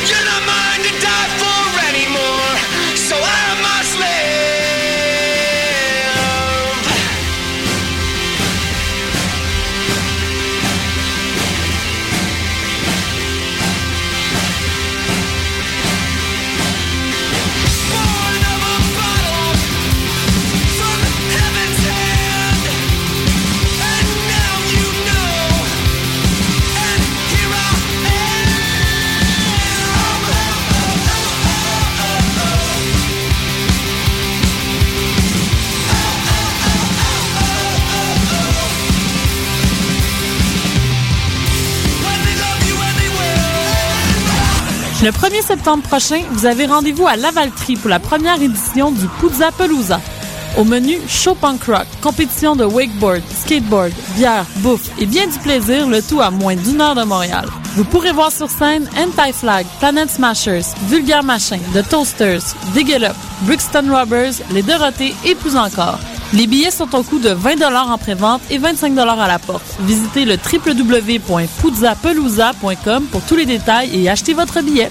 Virgin Le 1er septembre prochain, vous avez rendez-vous à Lavaltrie pour la première édition du Puzza Pelusa. Au menu, show punk rock, compétition de wakeboard, skateboard, bière, bouffe et bien du plaisir, le tout à moins d'une heure de Montréal. Vous pourrez voir sur scène Anti-Flag, Planet Smashers, Vulgar Machin, The Toasters, Dig It Brixton Robbers, Les Dorothées et plus encore. Les billets sont au coût de 20 en pré-vente et 25 à la porte. Visitez le www.puzzapelousa.com pour tous les détails et achetez votre billet.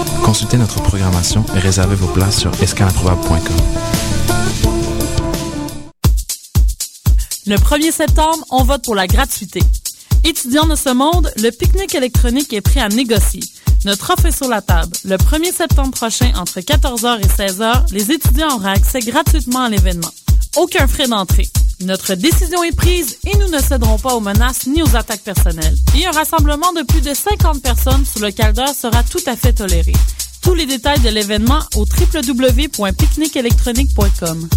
Consultez notre programmation et réservez vos places sur escalimprobable.com. Le 1er septembre, on vote pour la gratuité. Étudiants de ce monde, le pique-nique électronique est prêt à négocier. Notre offre est sur la table. Le 1er septembre prochain, entre 14h et 16h, les étudiants auront accès gratuitement à l'événement. Aucun frais d'entrée. Notre décision est prise et nous ne céderons pas aux menaces ni aux attaques personnelles. Et un rassemblement de plus de 50 personnes sous le caldeur sera tout à fait toléré. Tous les détails de l'événement au www.picnicelectronique.com.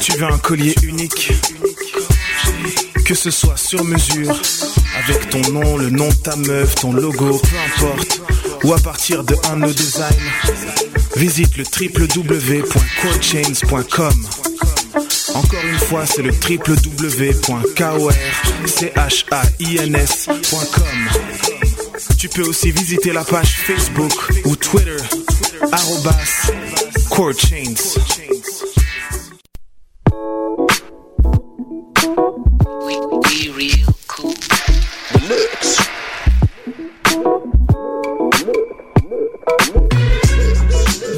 Tu veux un collier unique? Que ce soit sur mesure, avec ton nom, le nom de ta meuf, ton logo, peu importe, ou à partir de un no design, visite le www.corechains.com. Encore une fois, c'est le www.korchains.com. Tu peux aussi visiter la page Facebook ou Twitter, arrobas Chains.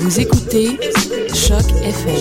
Vous écoutez Choc FM,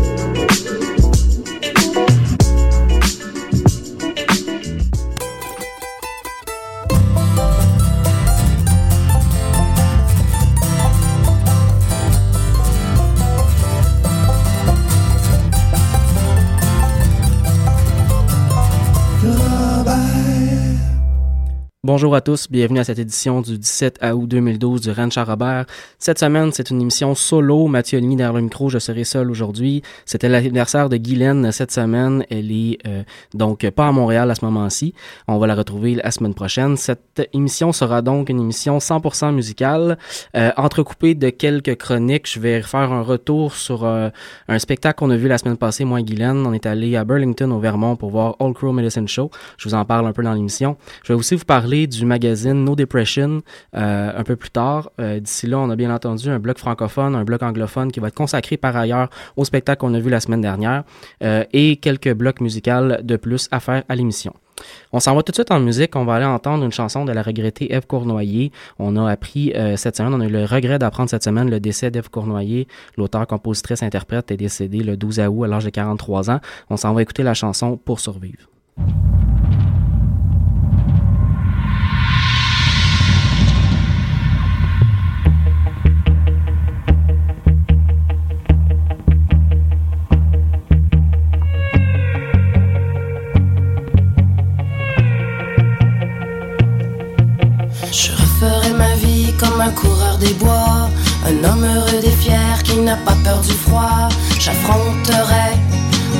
Bonjour à tous, bienvenue à cette édition du 17 août 2012 du Ranch Robert. Cette semaine, c'est une émission solo. Mathieu Aligny derrière le micro, je serai seul aujourd'hui. C'était l'anniversaire de Guylaine cette semaine. Elle est euh, donc pas à Montréal à ce moment-ci. On va la retrouver la semaine prochaine. Cette émission sera donc une émission 100% musicale, euh, entrecoupée de quelques chroniques. Je vais faire un retour sur euh, un spectacle qu'on a vu la semaine passée, moi et Guylaine. On est allé à Burlington au Vermont pour voir All Crow Medicine Show. Je vous en parle un peu dans l'émission. Je vais aussi vous parler du magazine No Depression euh, un peu plus tard. Euh, d'ici là, on a bien entendu un bloc francophone, un bloc anglophone qui va être consacré par ailleurs au spectacle qu'on a vu la semaine dernière euh, et quelques blocs musicaux de plus à faire à l'émission. On s'en va tout de suite en musique. On va aller entendre une chanson de la regrettée Eve Cournoyer. On a appris cette semaine, on a eu le regret d'apprendre cette semaine le décès d'Eve Cournoyer. L'auteur, compositrice, interprète est décédé le 12 août à l'âge de 43 ans. On s'en va écouter la chanson Pour survivre. Un homme heureux et fier qui n'a pas peur du froid. J'affronterai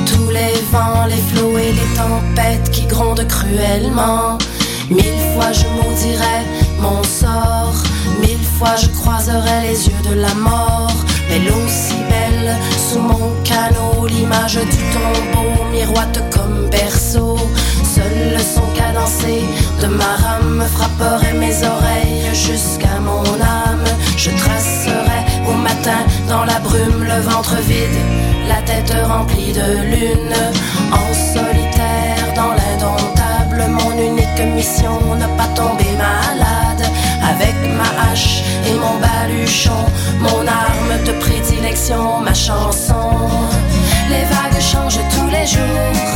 tous les vents, les flots et les tempêtes qui grondent cruellement. Mille fois je maudirai mon sort, mille fois je croiserai les yeux de la mort. Mais l'eau si belle sous mon canot, l'image du tombeau miroite comme berceau. Seul le son cadencé de ma rame frapperait mes oreilles jusqu'à mon âme. Je tracerai au matin dans la brume le ventre vide, la tête remplie de lune, en solitaire dans l'indomptable. Mon unique mission, ne pas tomber malade. Avec ma hache et mon baluchon, mon arme de prédilection, ma chanson. Les vagues changent tous les jours,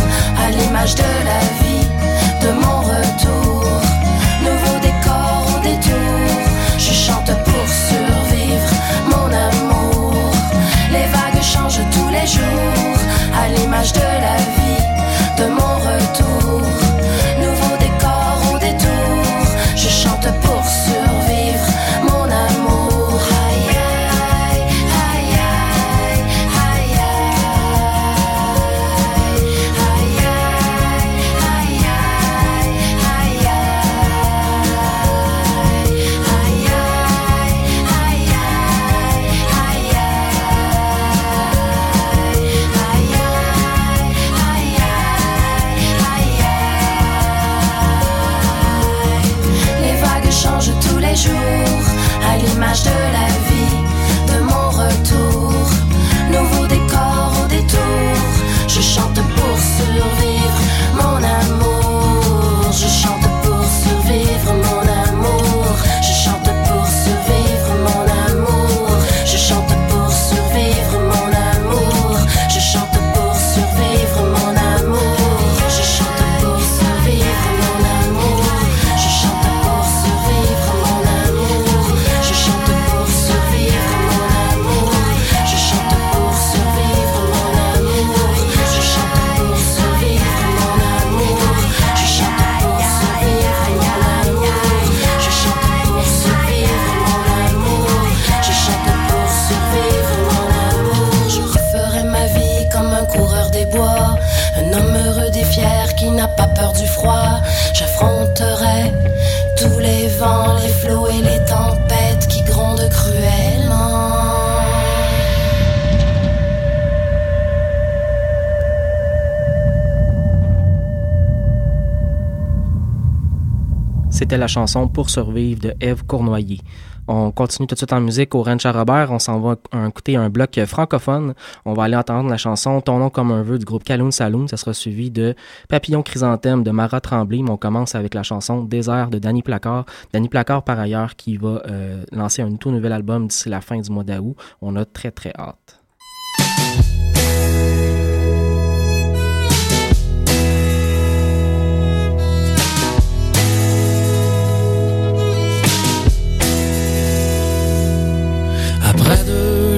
C'était la chanson Pour survivre de Eve Cournoyer. On continue tout de suite en musique au Ranch à Robert. On s'en va écouter un bloc francophone. On va aller entendre la chanson Ton nom comme un vœu du groupe Caloun Saloon. Ça sera suivi de Papillon Chrysanthème de Mara Tremblay. Mais on commence avec la chanson Désert de Danny Placard. Danny Placard, par ailleurs, qui va euh, lancer un tout nouvel album d'ici la fin du mois d'août. On a très très hâte.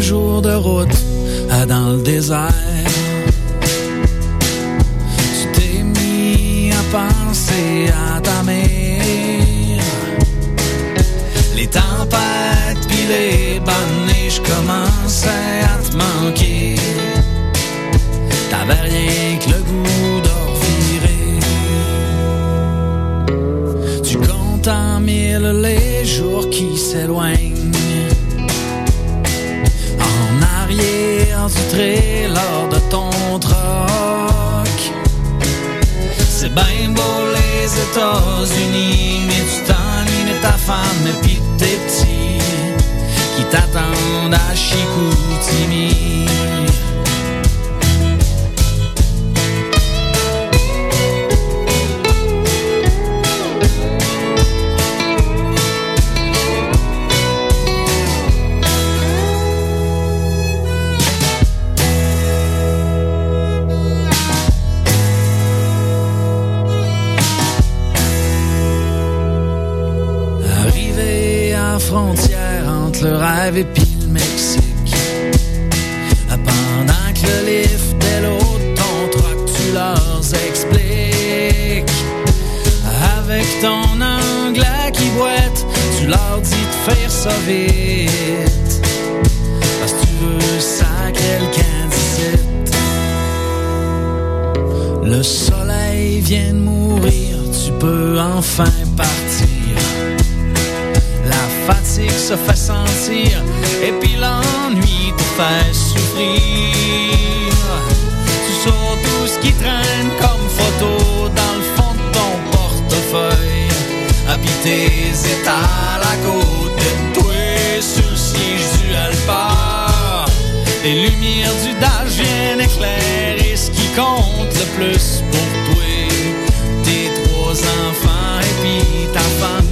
Jours de route dans le désert, tu t'es mis à penser à ta mère. Les tempêtes puis les bonnes neiges commençaient à te manquer. T'avais rien que le goût de revirer. Tu comptes en mille les jours qui s'éloignent. Arrière du trailer de ton troc. C'est bien beau les États-Unis Mais tu t'ennuies de ta femme et puis tes petits Qui t'attendent à Chicoutimi frontière entre le rêve et puis le Mexique. Pendant que le lift est l'autre, ton truc, tu leur expliques. Avec ton anglais qui boite, tu leur dis de faire ça vite. Parce que tu veux ça quelqu'un Kansas Le soleil vient de mourir, tu peux enfin partir la se fait sentir et puis l'ennui te fait souffrir. Tu sors tout ce qui traîne comme photo dans le fond de ton portefeuille. Habiter étals à côté de toi sur le siège du Alpha. Les lumières du dash viennent éclairer ce qui compte le plus pour toi. Tes trois enfants et puis ta femme,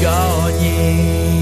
j'ai gagné.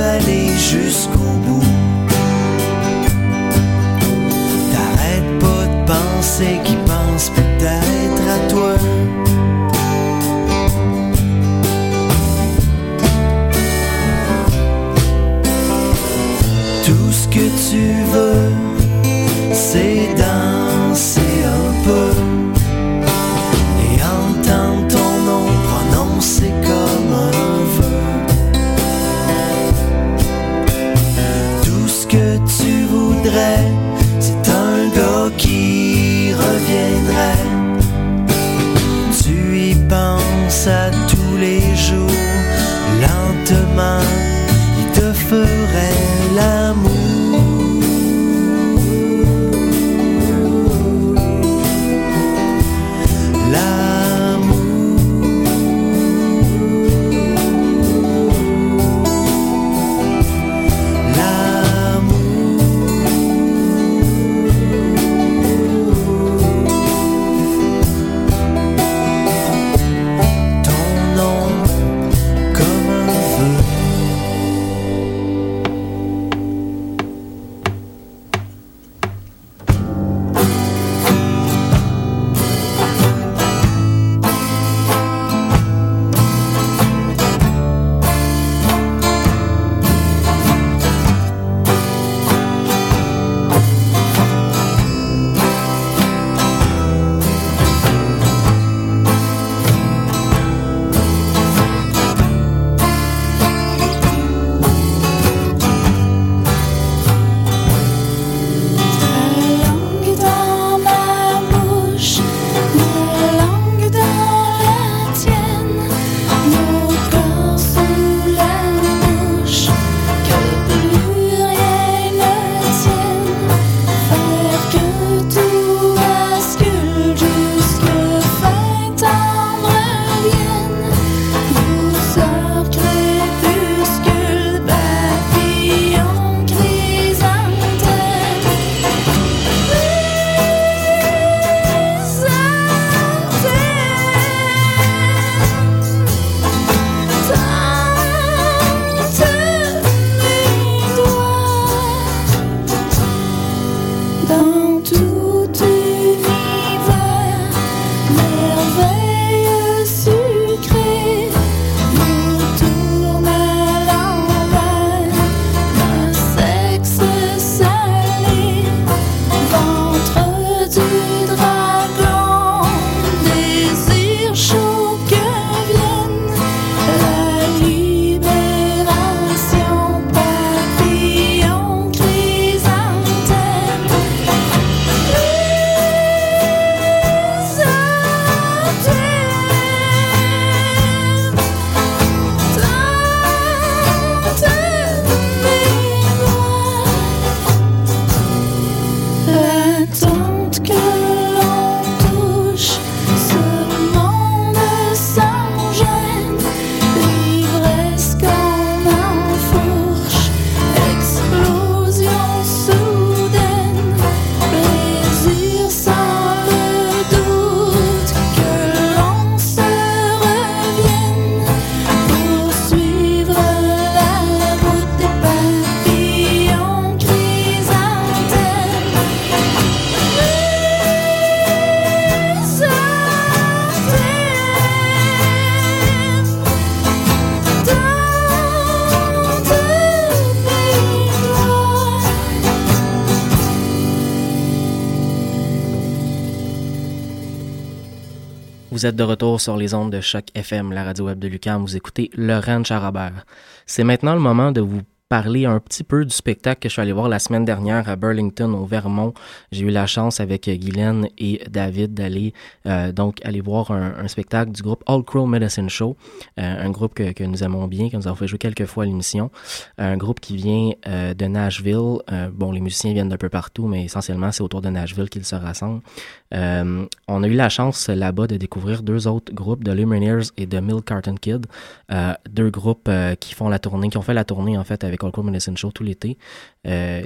Aller jusqu'au Vous êtes de retour sur les ondes de Choc FM, la radio web de Lucam. Vous écoutez Laurent Charabert. C'est maintenant le moment de vous parler un petit peu du spectacle que je suis allé voir la semaine dernière à Burlington, au Vermont. J'ai eu la chance avec Guylaine et David d'aller euh, donc aller voir un, spectacle du groupe All Crow Medicine Show, euh, un groupe que, que nous aimons bien, que nous avons fait jouer quelques fois à l'émission. Un groupe qui vient euh, de Nashville. Euh, bon, les musiciens viennent d'un peu partout, mais essentiellement, c'est autour de Nashville qu'ils se rassemblent. Euh, on a eu la chance là-bas de découvrir deux autres groupes, de Lumineers et de Milk Carton Kid, euh, deux groupes euh, qui font la tournée, qui ont fait la tournée en fait avec All Cool Medicine Show tout l'été.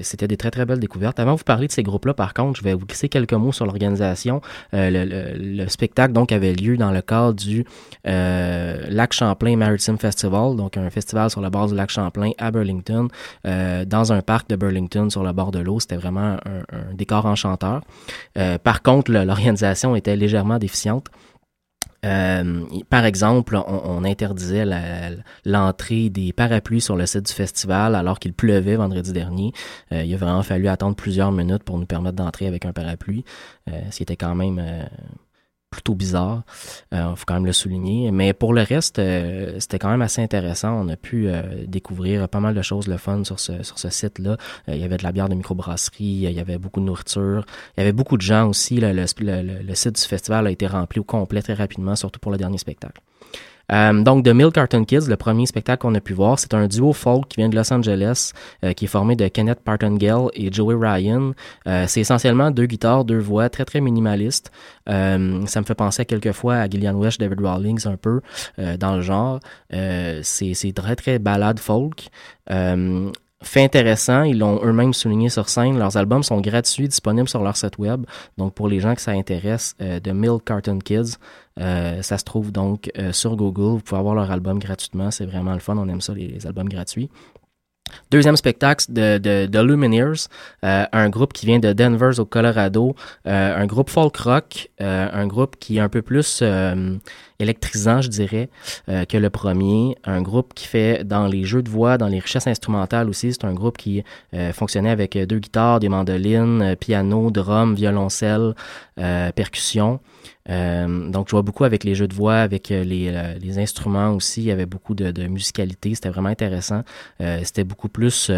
C'était des très très belles découvertes. Avant de vous parler de ces groupes-là, par contre, je vais vous glisser quelques mots sur l'organisation. Le, le, le, spectacle donc avait lieu dans le cadre du Lac Champlain Maritime Festival, donc un festival sur la base du Lac Champlain à Burlington, dans un parc de Burlington sur le bord de l'eau. C'était vraiment un, un, décor enchanteur. par contre, l'organisation était légèrement déficiente. Euh, par exemple, on, interdisait l'entrée des parapluies sur le site du festival alors qu'il pleuvait vendredi dernier. Euh, il a vraiment fallu attendre plusieurs minutes pour nous permettre d'entrer avec un parapluie, euh, ce qui était quand même euh, plutôt bizarre. Il euh, faut quand même le souligner. Mais pour le reste, euh, c'était quand même assez intéressant. On a pu euh, découvrir pas mal de choses le fun sur ce, sur ce site-là. il y avait de la bière de microbrasserie, il y avait beaucoup de nourriture. Il y avait beaucoup de gens aussi. le, le, le, site du festival a été rempli au complet très rapidement, surtout pour le dernier spectacle. Euh, donc, The Mill Carton Kids, le premier spectacle qu'on a pu voir, c'est un duo folk qui vient de Los Angeles, euh, qui est formé de Kenneth Partengale et Joey Ryan. Euh, c'est essentiellement deux guitares, deux voix, très très minimalistes. ça me fait penser à quelques fois à Gillian Wesh, David Rawlings un peu dans le genre. c'est très très balade folk. Fait intéressant, ils l'ont eux-mêmes souligné sur scène. Leurs albums sont gratuits, disponibles sur leur site web. Donc pour les gens que ça intéresse, euh, de Milk Carton Kids, euh, ça se trouve donc euh, sur Google. Vous pouvez avoir leur album gratuitement. C'est vraiment le fun. On aime ça, les albums gratuits. Deuxième spectacle de, de, de Lumineers, euh, un groupe qui vient de Denver au Colorado, euh, un groupe folk rock, euh, un groupe qui est un peu plus euh, électrisant, je dirais, euh, que le premier, un groupe qui fait dans les jeux de voix, dans les richesses instrumentales aussi, c'est un groupe qui fonctionnait avec deux guitares, des mandolines, piano, drum, violoncelle, percussion. Euh, donc, je vois beaucoup avec les jeux de voix, avec euh, les, euh, les instruments aussi. Il y avait beaucoup de, de musicalité. C'était vraiment intéressant. Euh, c'était beaucoup plus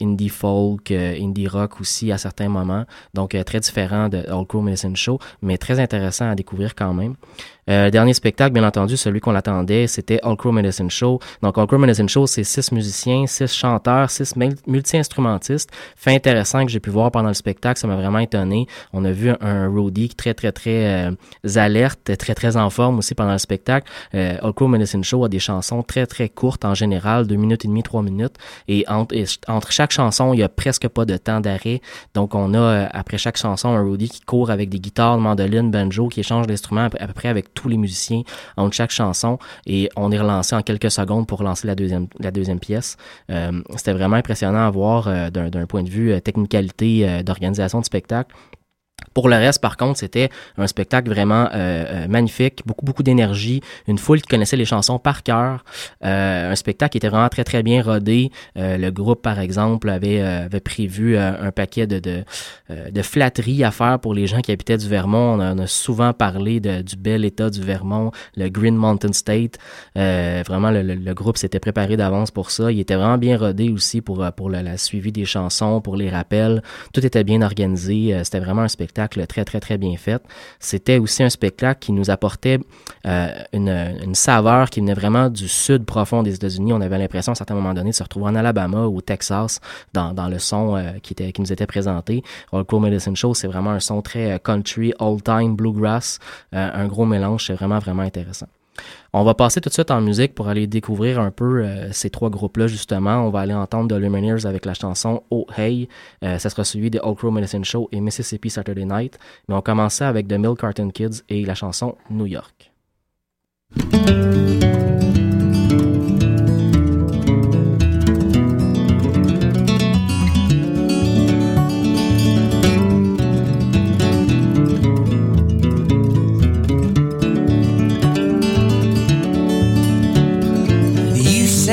indie folk, indie rock aussi à certains moments. Donc, très différent de All Crow Medicine Show, mais très intéressant à découvrir quand même. Euh, dernier spectacle, bien entendu, celui qu'on attendait, c'était All Crow Medicine Show. Donc, All Crow Medicine Show, c'est six musiciens, six chanteurs, six multi-instrumentistes. Fait intéressant que j'ai pu voir pendant le spectacle, ça m'a vraiment étonné. On a vu un roadie très, très, très euh, alerte, très, très en forme aussi pendant le spectacle. Euh, All Crow Medicine Show a des chansons très, très courtes en général, deux minutes et demie, trois minutes. Et entre, chaque chanson, il y a presque pas de temps d'arrêt. Donc, on a, euh, après chaque chanson, un roadie qui court avec des guitares, mandolines, banjo, qui échange d'instruments à peu près avec tous les musiciens entre chaque chanson et on est relancé en quelques secondes pour lancer la deuxième, la deuxième pièce. Euh, C'était vraiment impressionnant à voir euh, d'un point de vue euh, technicalité d'organisation de spectacle. Pour le reste, par contre, c'était un spectacle vraiment euh, euh, magnifique, beaucoup beaucoup d'énergie, une foule qui connaissait les chansons par cœur, euh, un spectacle qui était vraiment très très bien rodé. Euh, le groupe, par exemple, avait euh, avait prévu un paquet de de, de flatteries à faire pour les gens qui habitaient du Vermont. On, a, a souvent parlé de, du bel état du Vermont, le Green Mountain State. vraiment, le, le, groupe s'était préparé d'avance pour ça. Il était vraiment bien rodé aussi pour pour la, la suivi des chansons, pour les rappels. Tout était bien organisé. C'était vraiment un spectacle spectacle très, très, très bien fait. C'était aussi un spectacle qui nous apportait euh, une, saveur qui venait vraiment du sud profond des États-Unis. On avait l'impression à un certain moment donné de se retrouver en Alabama ou au Texas dans, le son euh, qui, était, qui nous était présenté. All Crow Medicine Show, c'est vraiment un son très euh, country, old-time, bluegrass, un gros mélange. C'est vraiment, vraiment intéressant. On va passer tout de suite en musique pour aller découvrir un peu euh, ces trois groupes-là, justement. On va aller entendre The Lumineers avec la chanson Oh Hey. Euh, ça sera suivi de Old Crow Medicine Show et Mississippi Saturday Night. Mais on commençait avec The Milk Carton Kids et la chanson New York.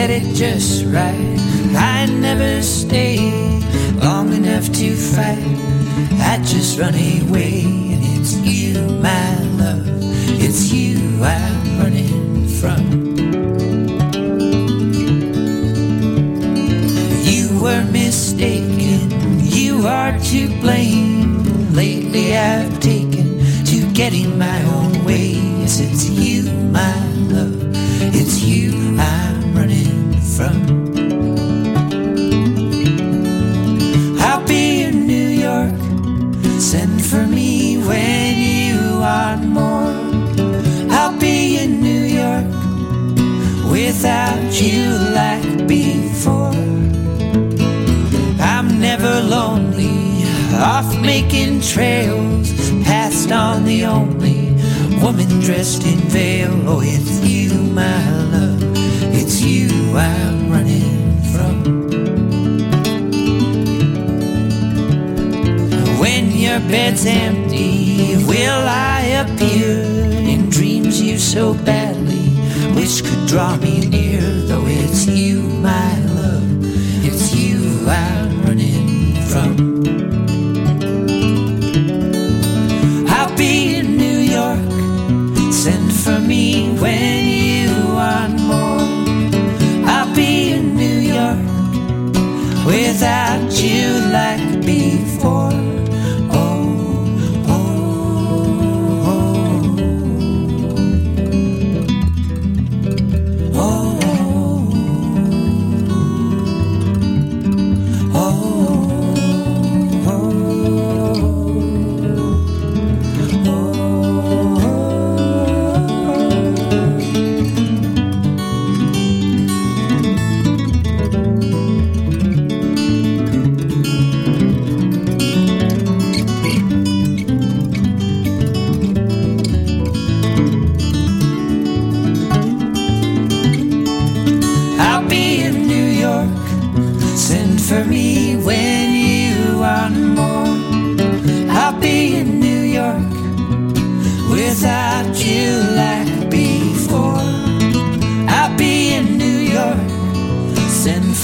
Said it just right. I never stay long enough to fight. I just run away, and it's you, my love. It's you I'm running from. You were mistaken, you are to blame. Lately I've taken to getting my own way. Yes, it's you, my woman dressed in veil. Oh, it's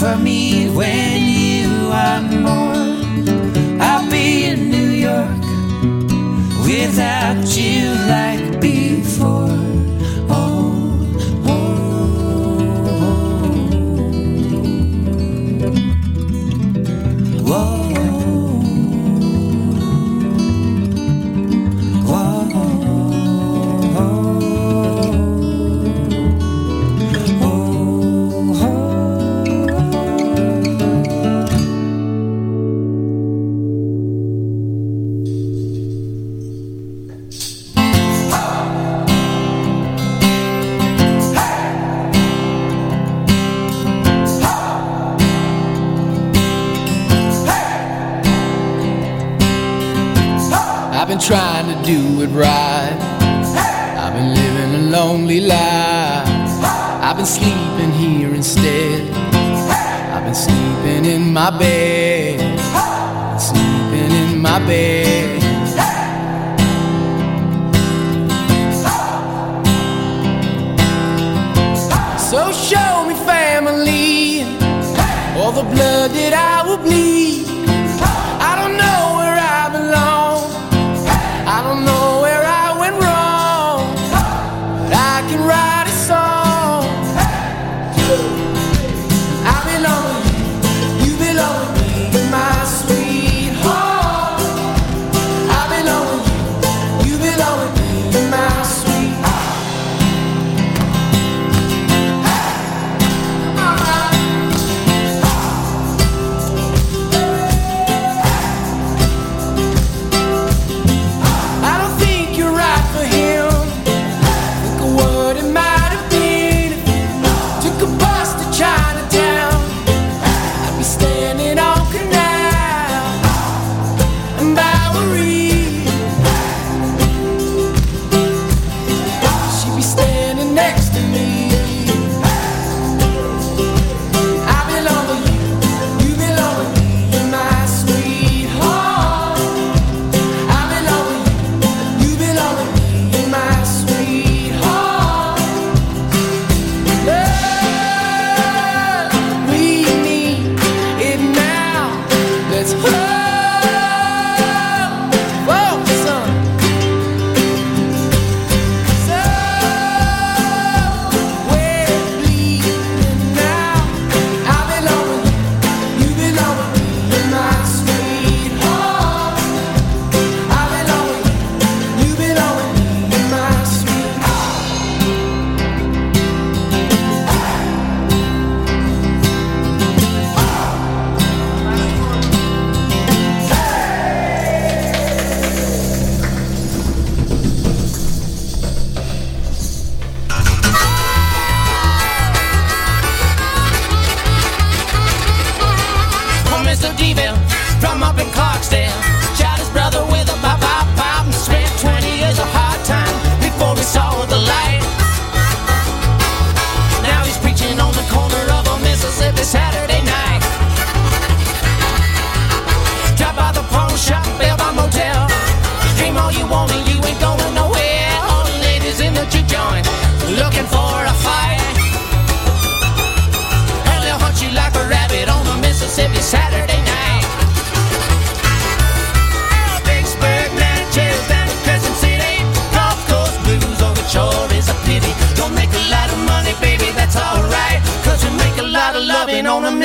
for me when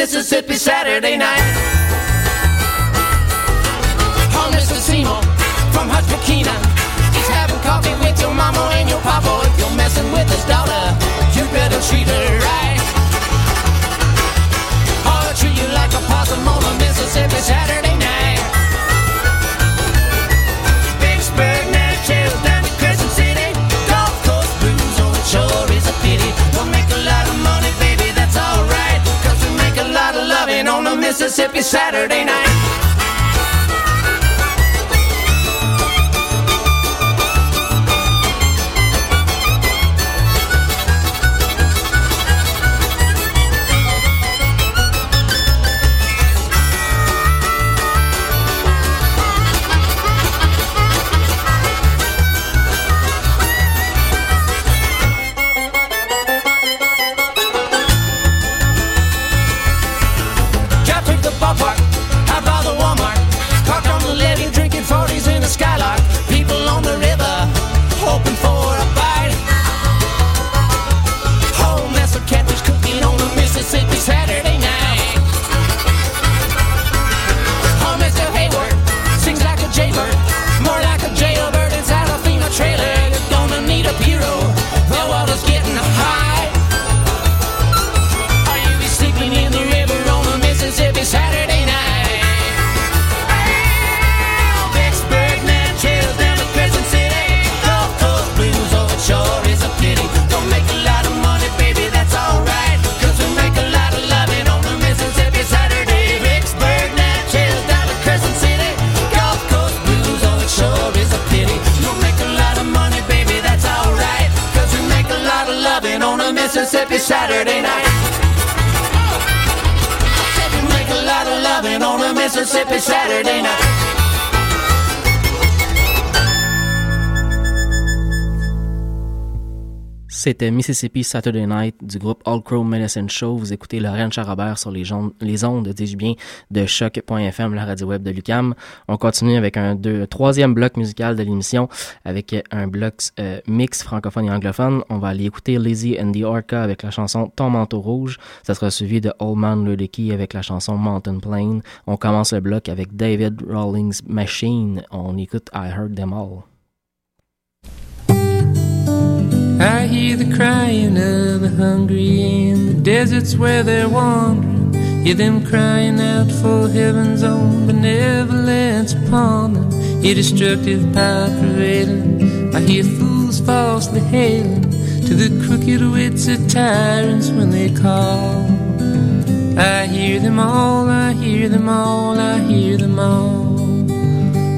Mississippi Saturday night. Oh, Mr. Seymour from Burkina. He's having coffee with your mama and your papa. If you're messing with his daughter, you better treat her right. Oh, treat you like a possum on a Mississippi Saturday night. Mississippi Saturday night. Saturday night. Said we make a lot of loving on a Mississippi Saturday night. C'était Mississippi Saturday Night du groupe All Crow Medicine Show. Vous écoutez Laurent Charrobert sur les, les ondes, dis-je bien, de choc.fm, la radio web de Lucam. On continue avec un deux, troisième bloc musical de l'émission, avec un bloc euh, mix francophone et anglophone. On va aller écouter Lizzie and the Orca avec la chanson Ton manteau rouge. Ça sera suivi de Old Man Ludicky avec la chanson Mountain Plain. On commence le bloc avec David Rawlings Machine. On écoute I Heard Them All. I hear the crying of the hungry in the deserts where they're wandering. Hear them crying out for heaven's own benevolence upon them. Hear destructive power prevailing. I hear fools falsely hailing to the crooked wits of tyrants when they call. I hear them all, I hear them all, I hear them all.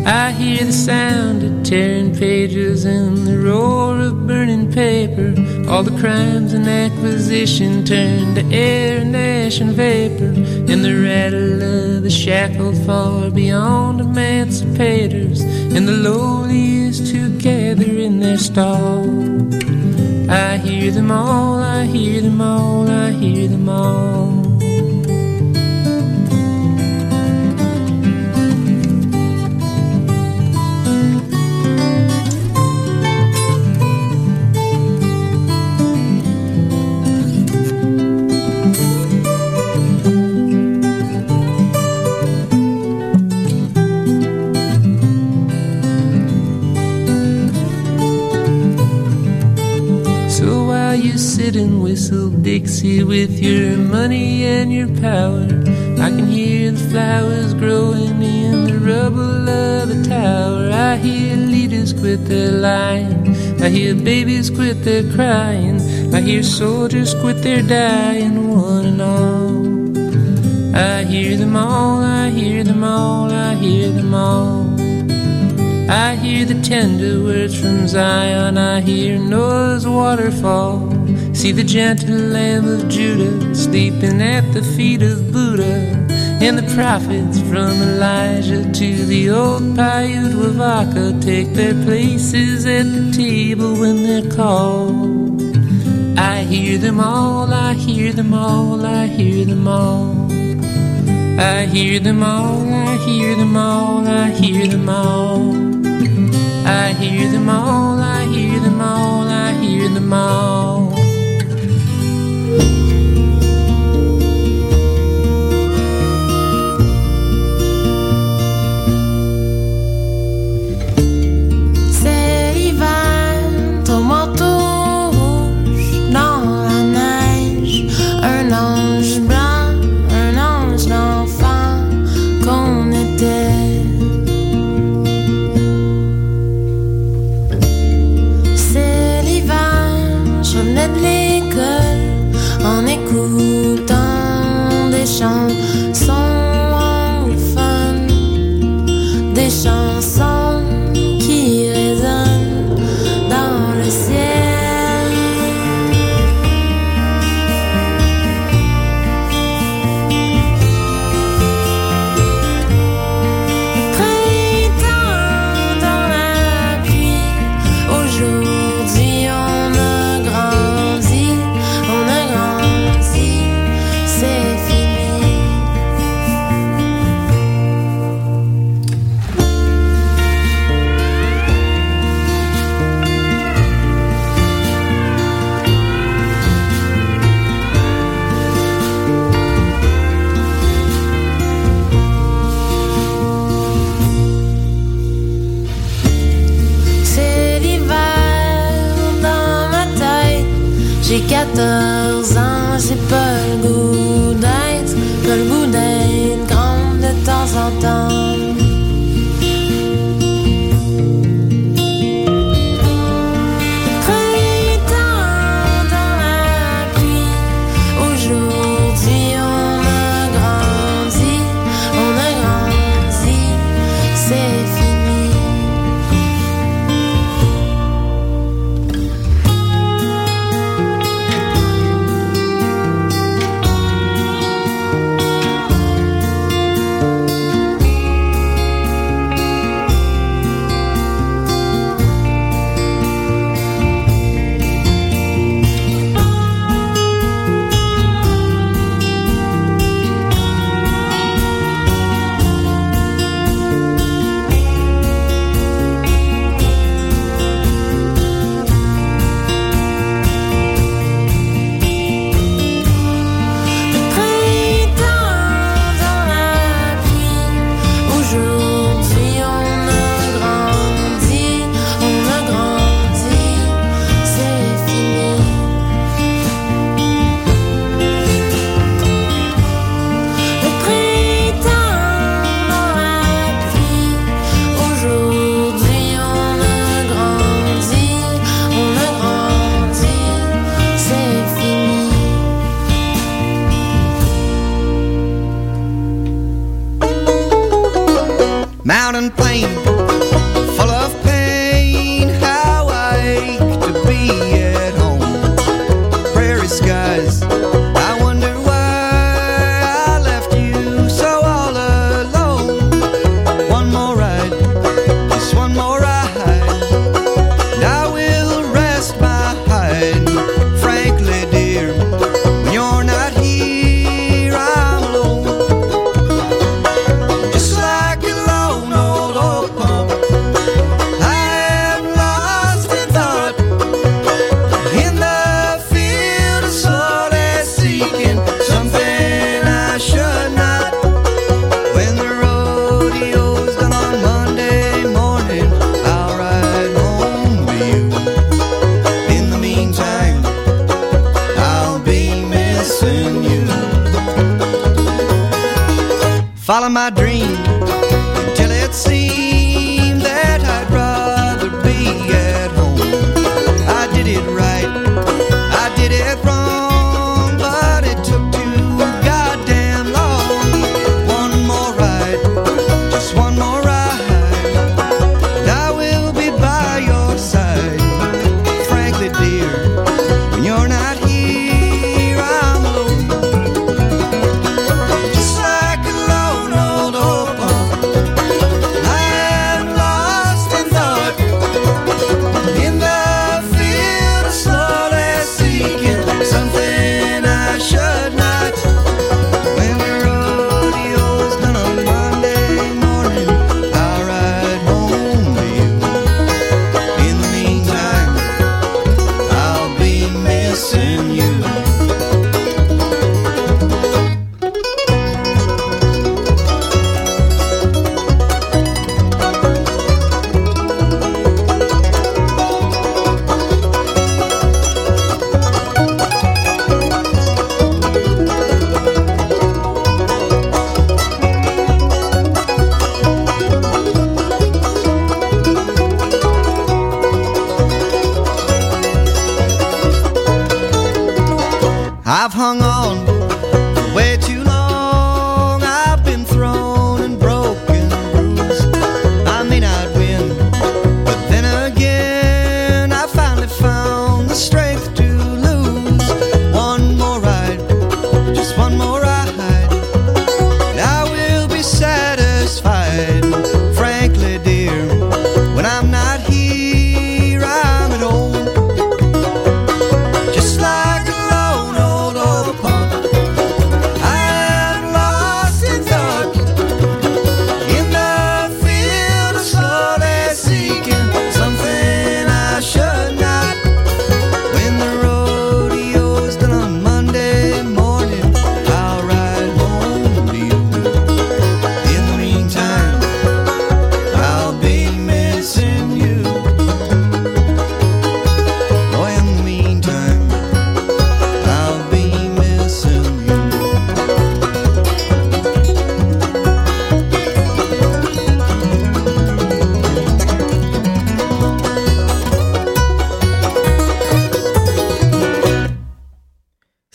I hear the sound of tearing pages and the roar of burning paper. All the crimes and acquisition turned to air and ash and vapor. And the rattle of the shackled far beyond emancipators. And the lowliest who gather in their stall. I hear them all, I hear them all, I hear them all. Whistle Dixie with your money and your power, I can hear the flowers growing in the rubble of the tower. I hear leaders quit their lying. I hear babies quit their crying. I hear soldiers quit their dying, one and all. I hear them all, I hear them all, I hear them all. I hear the tender words from Zion. I hear Noah's waterfall. See the gentle Lamb of Judah sleeping at the feet of Buddha. And the prophets from Elijah to the old Paiute Wavaka take their places at the table when they're called. I hear them all, I hear them all, I hear them all. I hear them all, I hear them all, I hear them all. I hear them all, I hear them all, I hear them all.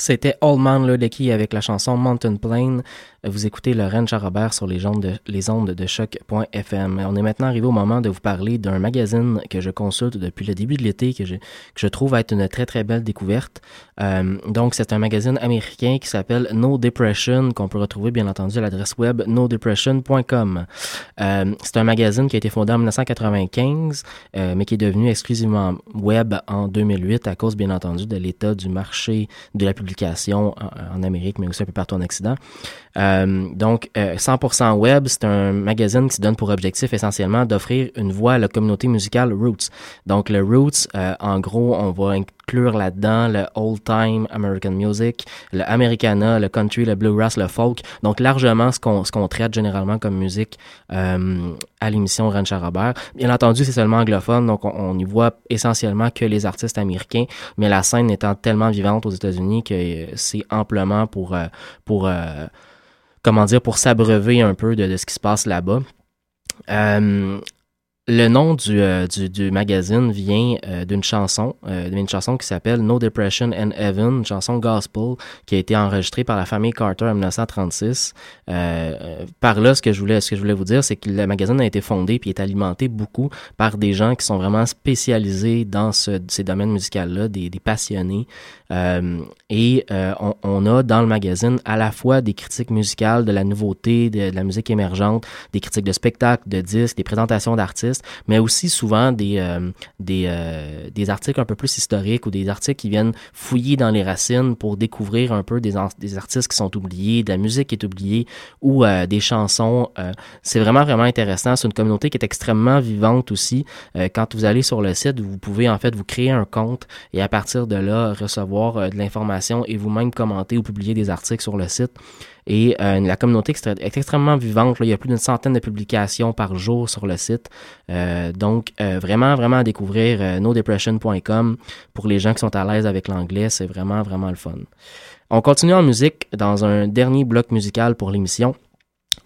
C'était Old Man Lucky avec la chanson Mountain Plain. Vous écoutez Lorraine Charrobert sur les ondes de, choc.fm. On est maintenant arrivé au moment de vous parler d'un magazine que je consulte depuis le début de l'été, que je, que je trouve être une très très belle découverte. Euh, donc, c'est un magazine américain qui s'appelle No Depression, qu'on peut retrouver bien entendu à l'adresse web nodepression.com. Euh, c'est un magazine qui a été fondé en 1995, euh, mais qui est devenu exclusivement web en 2008 à cause, bien entendu, de l'état du marché de la publication en, en Amérique, mais aussi un peu partout en Occident. Euh, donc, euh, 100% web, c'est un magazine qui donne pour objectif essentiellement d'offrir une voix à la communauté musicale Roots. Donc, le Roots, euh, en gros, on va inclure là-dedans le old-time American music, le Americana, le country, le bluegrass, le folk. Donc, largement ce qu'on ce qu'on traite généralement comme musique euh, à l'émission Rancha Robert. Bien entendu, c'est seulement anglophone, donc on, on y voit essentiellement que les artistes américains, mais la scène étant tellement vivante aux États-Unis que c'est amplement pour, euh, pour euh, comment dire, pour s'abreuver un peu de, de ce qui se passe là-bas. Euh, le nom du, euh, du, du magazine vient euh, d'une chanson, euh, d'une chanson qui s'appelle No Depression and Heaven, une chanson gospel qui a été enregistrée par la famille Carter en 1936. Euh, par là, ce que je voulais, ce que je voulais vous dire, c'est que le magazine a été fondé puis est alimenté beaucoup par des gens qui sont vraiment spécialisés dans ce, ces domaines musicaux-là, des, des passionnés. Et on, on a dans le magazine à la fois des critiques musicales, de la nouveauté, de la musique émergente, des critiques de spectacles, de disques, des présentations d'artistes, mais aussi souvent des, euh, des, euh, des articles un peu plus historiques ou des articles qui viennent fouiller dans les racines pour découvrir un peu des, des artistes qui sont oubliés, de la musique qui est oubliée ou euh, des chansons. c'est vraiment, vraiment intéressant. C'est une communauté qui est extrêmement vivante aussi. Quand vous allez sur le site, vous pouvez en fait vous créer un compte et à partir de là recevoir de l'information et vous-même commenter ou publier des articles sur le site. Et euh, la communauté est extrêmement vivante. Il y a plus d'une centaine de publications par jour sur le site. Euh, donc, euh, vraiment, vraiment à découvrir nodepression.com pour les gens qui sont à l'aise avec l'anglais. C'est vraiment, vraiment le fun. On continue en musique dans un dernier bloc musical pour l'émission.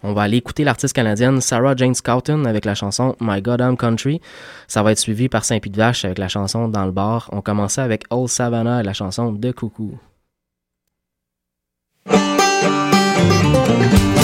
On va aller écouter l'artiste canadienne Sarah Jane Scouten avec la chanson My Goddamn Country. Ça va être suivi par Saint-Pied de Vache avec la chanson Dans le bar. On commençait avec Old Savannah et la chanson De Coucou. Música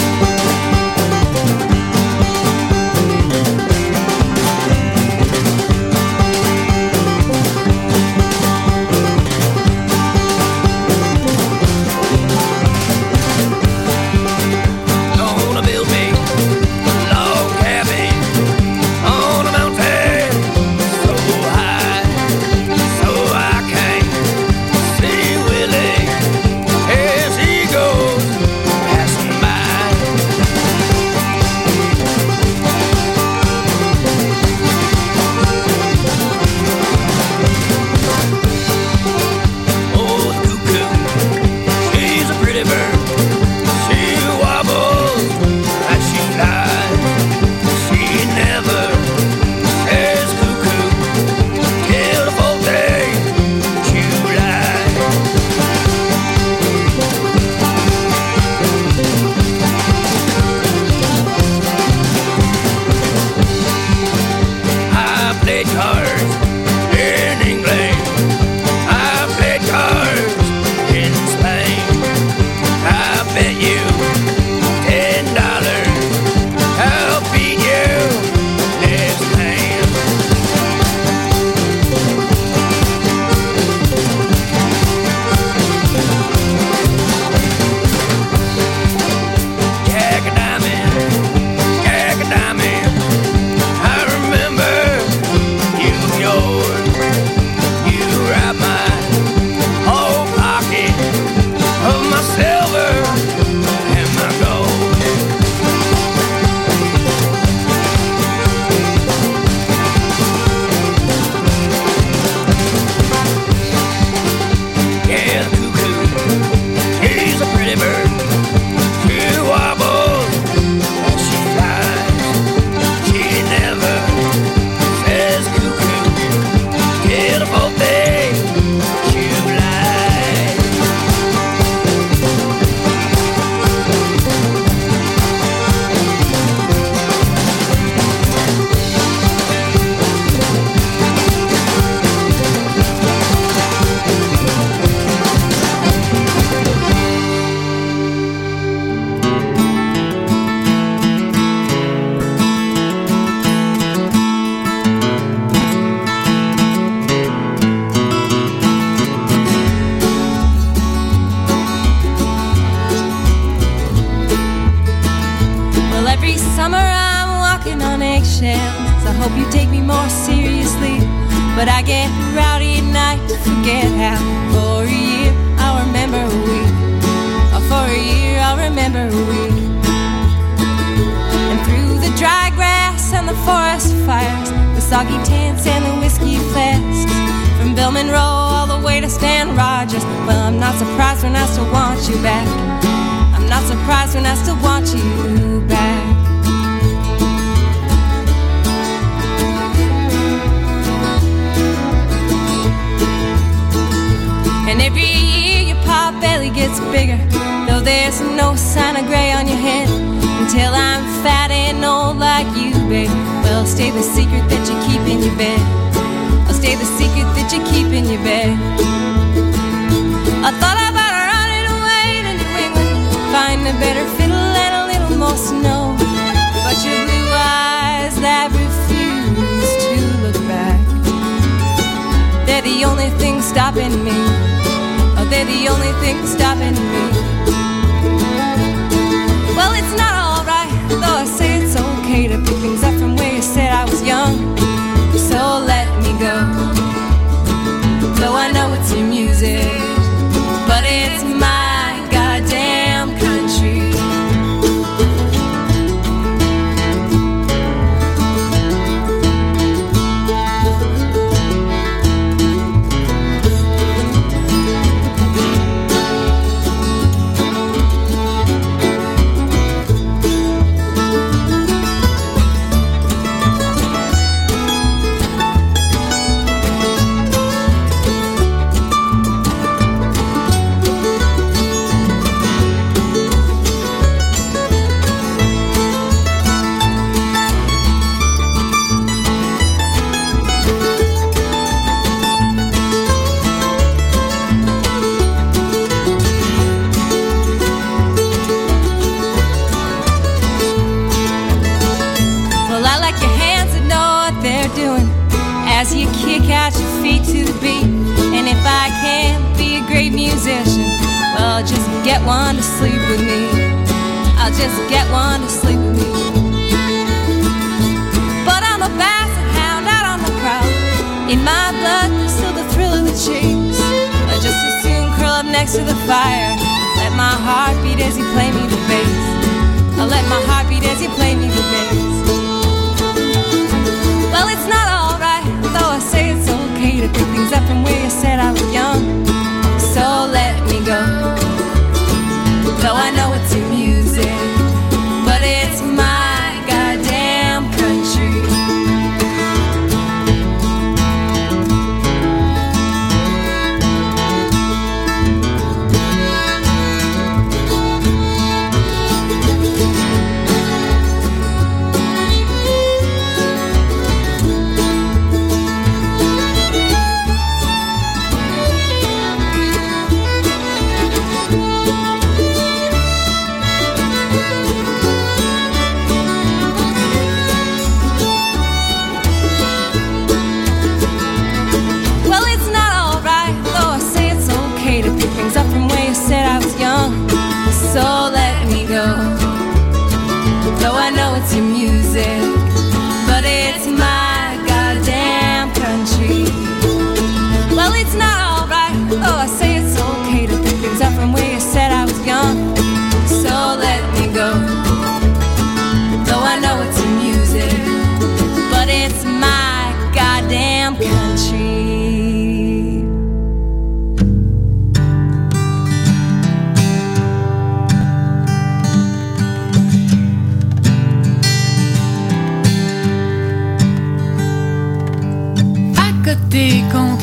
hope you take me more seriously. But I get rowdy at night to forget how. For a year, I'll remember a week. Oh, for a year, I'll remember a week. And through the dry grass and the forest fires, the soggy tents and the whiskey flasks. From Billman Row all the way to Stan Rogers. Well, I'm not surprised when I still want you back. I'm not surprised when I still want you back. And every year your pot belly gets bigger, though there's no sign of gray on your head. Until I'm fat and old like you, babe. Well, stay the secret that you keep in your bed. I'll stay the secret that you keep in your bed. I thought about running away to New England, find a better fiddle and a little more snow. But your blue eyes that refuse to look back, they're the only thing stopping me. Oh, they're the only thing stopping me. Well, it's not alright, though I say it's okay to pick things up from where you said I was young. So let me go. Though I know it's your music,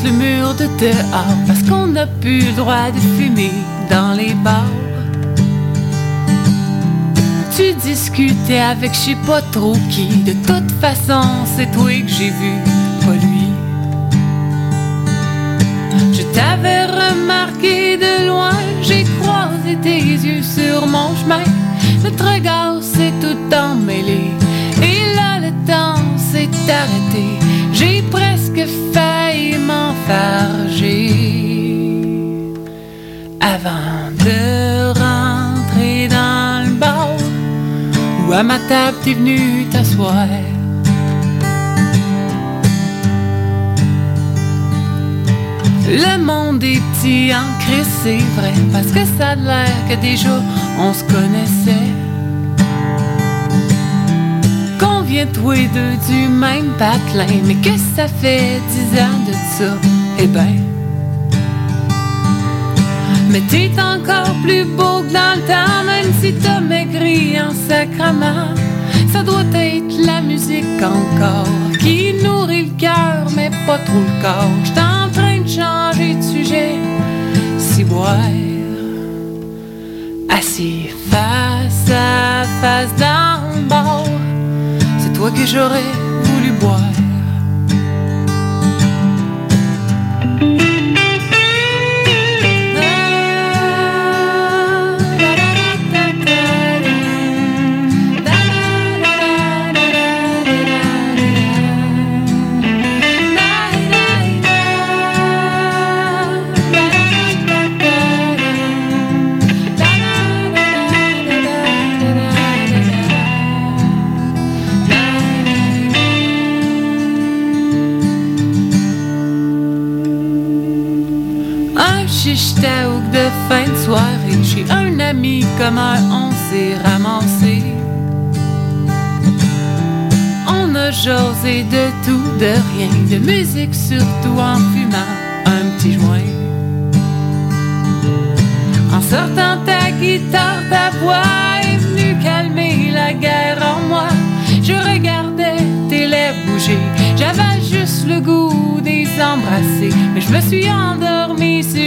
le mur de dehors parce qu'on n'a plus le droit de fumer dans les bars. Tu discutais avec je sais pas trop qui. De toute façon, c'est toi que j'ai vu, pas lui. Je t'avais remarqué de loin, j'ai croisé tes yeux sur mon chemin. Notre regard s'est tout emmêlé. Et là, le temps s'est arrêté. J'ai presque failli avant de rentrer dans le bar où à ma table t'es venu t'asseoir. Le monde est petit en crise, c'est vrai, parce que ça a l'air que déjà on se connaissait. Qu'on vient tous les deux du même patelin, mais que ça fait dix ans de ça eh ben. Mais t'es encore plus beau que dans le temps, même si t'as maigri en sacrament. Ça doit être la musique encore qui nourrit le cœur, mais pas trop le corps. J'suis en train de changer de sujet, si boire. Assis face à face le bord, c'est toi que j'aurais voulu boire. Un ami commun on s'est ramassé. On a jasé de tout, de rien De musique surtout en fumant un petit joint. En sortant ta guitare, ta voix est venue calmer la guerre en moi. Je regardais tes lèvres bouger J'avais juste le goût des embrasser Mais je me suis endormie sur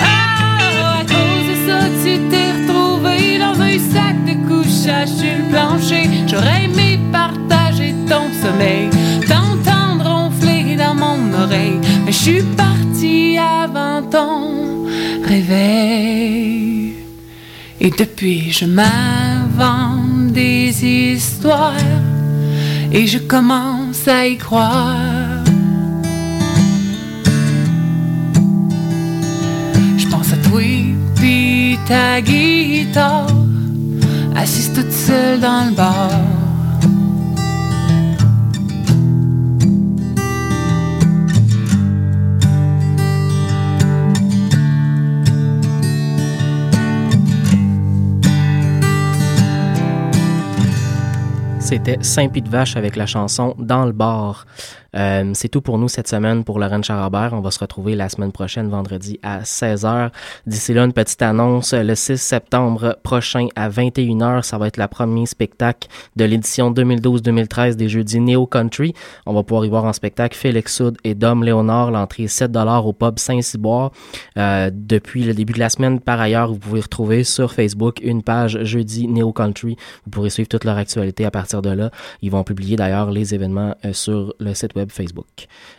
Ah, à cause de ça tu t'es retrouvé dans un sac de couchage sur le plancher. J'aurais aimé partager ton sommeil T'entendre ronfler dans mon oreille. Mais je suis partie avant ton réveil. Et depuis, je m'invente des histoires et je commence à y croire. Puis ta guitare, assise toute seule dans le bar. C'était Saint-Pied de Vache avec la chanson Dans le bar. Euh, c'est tout pour nous cette semaine pour Lorraine Charabert. On va se retrouver la semaine prochaine, vendredi à 16h. D'ici là, une petite annonce. Le 6 septembre prochain à 21h, ça va être le premier spectacle de l'édition 2012-2013 des Jeudis Neo Country. On va pouvoir y voir en spectacle Félix Soud et Dom Léonard. L'entrée est 7 au pub Saint-Cyboire. Euh, depuis le début de la semaine, par ailleurs, vous pouvez retrouver sur Facebook une page Jeudi Neo Country. Vous pourrez suivre toute leur actualité à partir de là. Ils vont publier d'ailleurs les événements euh, sur le site web Facebook.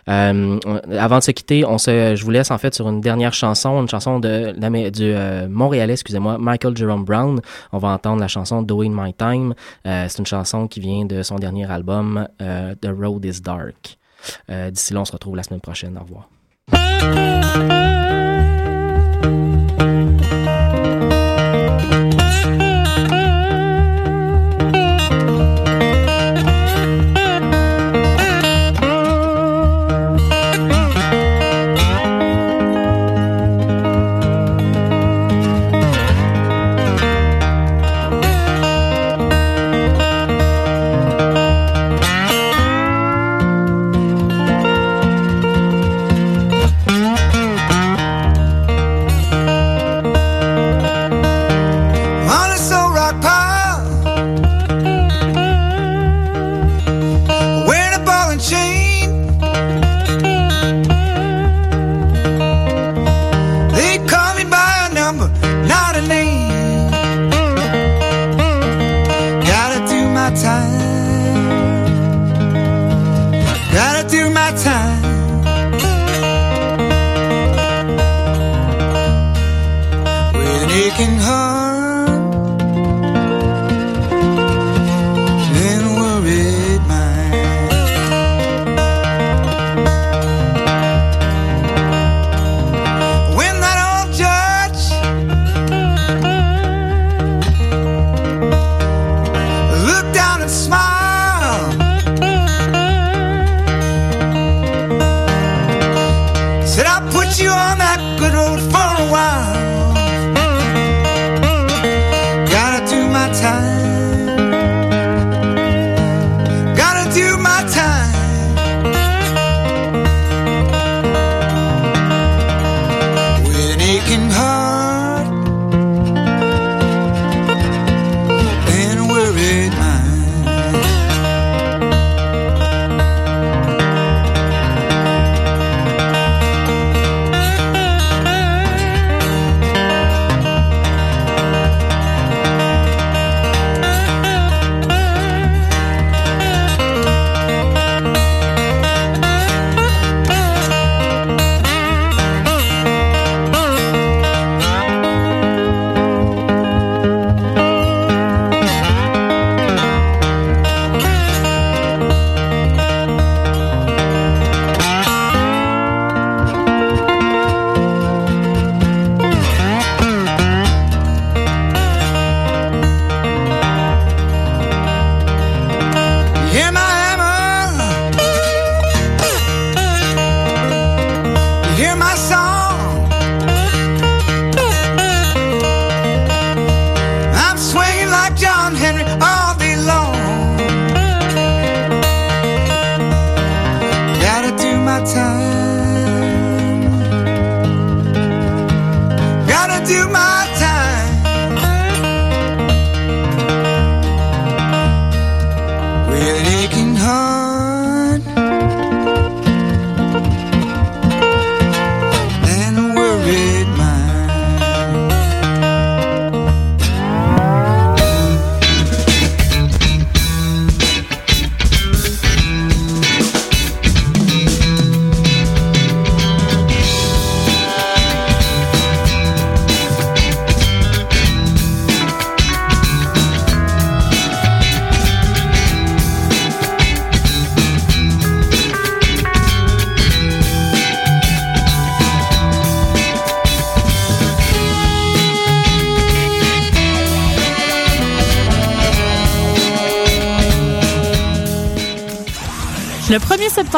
Euh, avant de se quitter, on se, je vous laisse en fait sur une dernière chanson, une chanson de la- du euh, Montréalais, excusez-moi, Michael Jerome Brown. On va entendre la chanson Doing My Time. Euh, c'est une chanson qui vient de son dernier album The Road Is Dark. D'ici là, on se retrouve la semaine prochaine. Au revoir.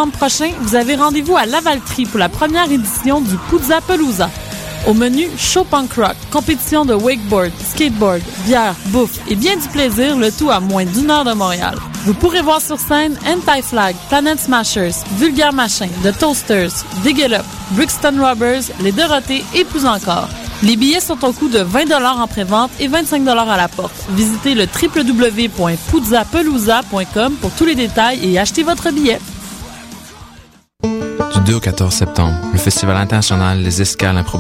Prochain, vous avez rendez-vous à Lavaltrie pour la première édition du Puzza. Au menu, show punk rock, compétition de wakeboard, skateboard, bière, bouffe et bien du plaisir, le tout à moins d'une heure de Montréal. Vous pourrez voir sur scène Anti-Flag, Planet Smashers, Vulgar Machin, The Toasters, Dig It Up, Brixton Robbers, Les Dorothées et plus encore. Les billets sont au coût de 20 en pré-vente et 25 à la porte. Visitez le www.puzzapelusa.com pour tous les détails et achetez votre billet. Du 2 au 14 septembre, le Festival international Les Escales improbables